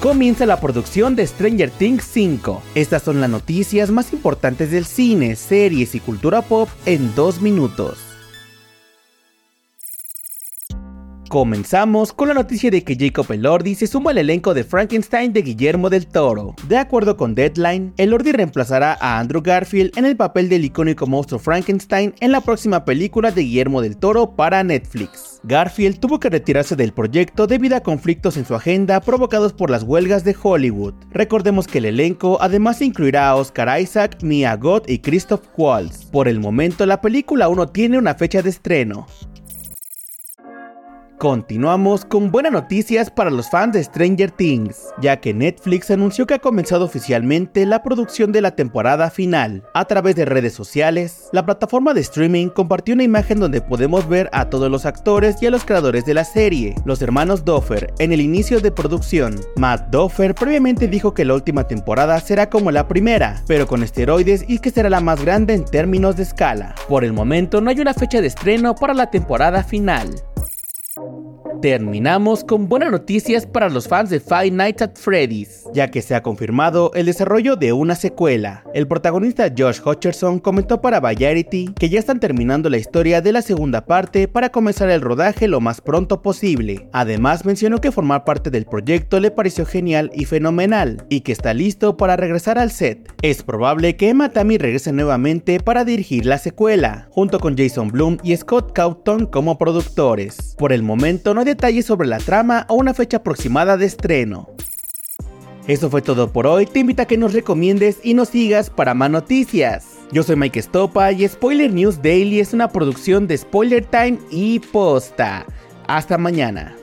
comienza la producción de Stranger Things 5. Estas son las noticias más importantes del cine, series y cultura pop en dos minutos. Comenzamos con la noticia de que Jacob Elordi se suma al elenco de Frankenstein de Guillermo del Toro. De acuerdo con Deadline, Elordi reemplazará a Andrew Garfield en el papel del icónico monstruo Frankenstein en la próxima película de Guillermo del Toro para Netflix. Garfield tuvo que retirarse del proyecto debido a conflictos en su agenda provocados por las huelgas de Hollywood. Recordemos que el elenco además incluirá a Oscar Isaac, Mia Goth y Christoph Waltz. Por el momento la película aún no tiene una fecha de estreno. Continuamos con buenas noticias para los fans de Stranger Things, ya que Netflix anunció que ha comenzado oficialmente la producción de la temporada final. A través de redes sociales, la plataforma de streaming compartió una imagen donde podemos ver a todos los actores y a los creadores de la serie, los hermanos Doffer, en el inicio de producción. Matt Doffer previamente dijo que la última temporada será como la primera, pero con esteroides y que será la más grande en términos de escala. Por el momento no hay una fecha de estreno para la temporada final. Terminamos con buenas noticias para los fans de Five Nights at Freddy's, ya que se ha confirmado el desarrollo de una secuela. El protagonista Josh Hutcherson comentó para Variety que ya están terminando la historia de la segunda parte para comenzar el rodaje lo más pronto posible. Además mencionó que formar parte del proyecto le pareció genial y fenomenal, y que está listo para regresar al set. Es probable que Emma Tammy regrese nuevamente para dirigir la secuela, junto con Jason Blum y Scott Cawthon como productores. Por el momento no detalles sobre la trama o una fecha aproximada de estreno. Eso fue todo por hoy, te invito a que nos recomiendes y nos sigas para más noticias. Yo soy Mike Stopa y Spoiler News Daily es una producción de Spoiler Time y Posta. Hasta mañana.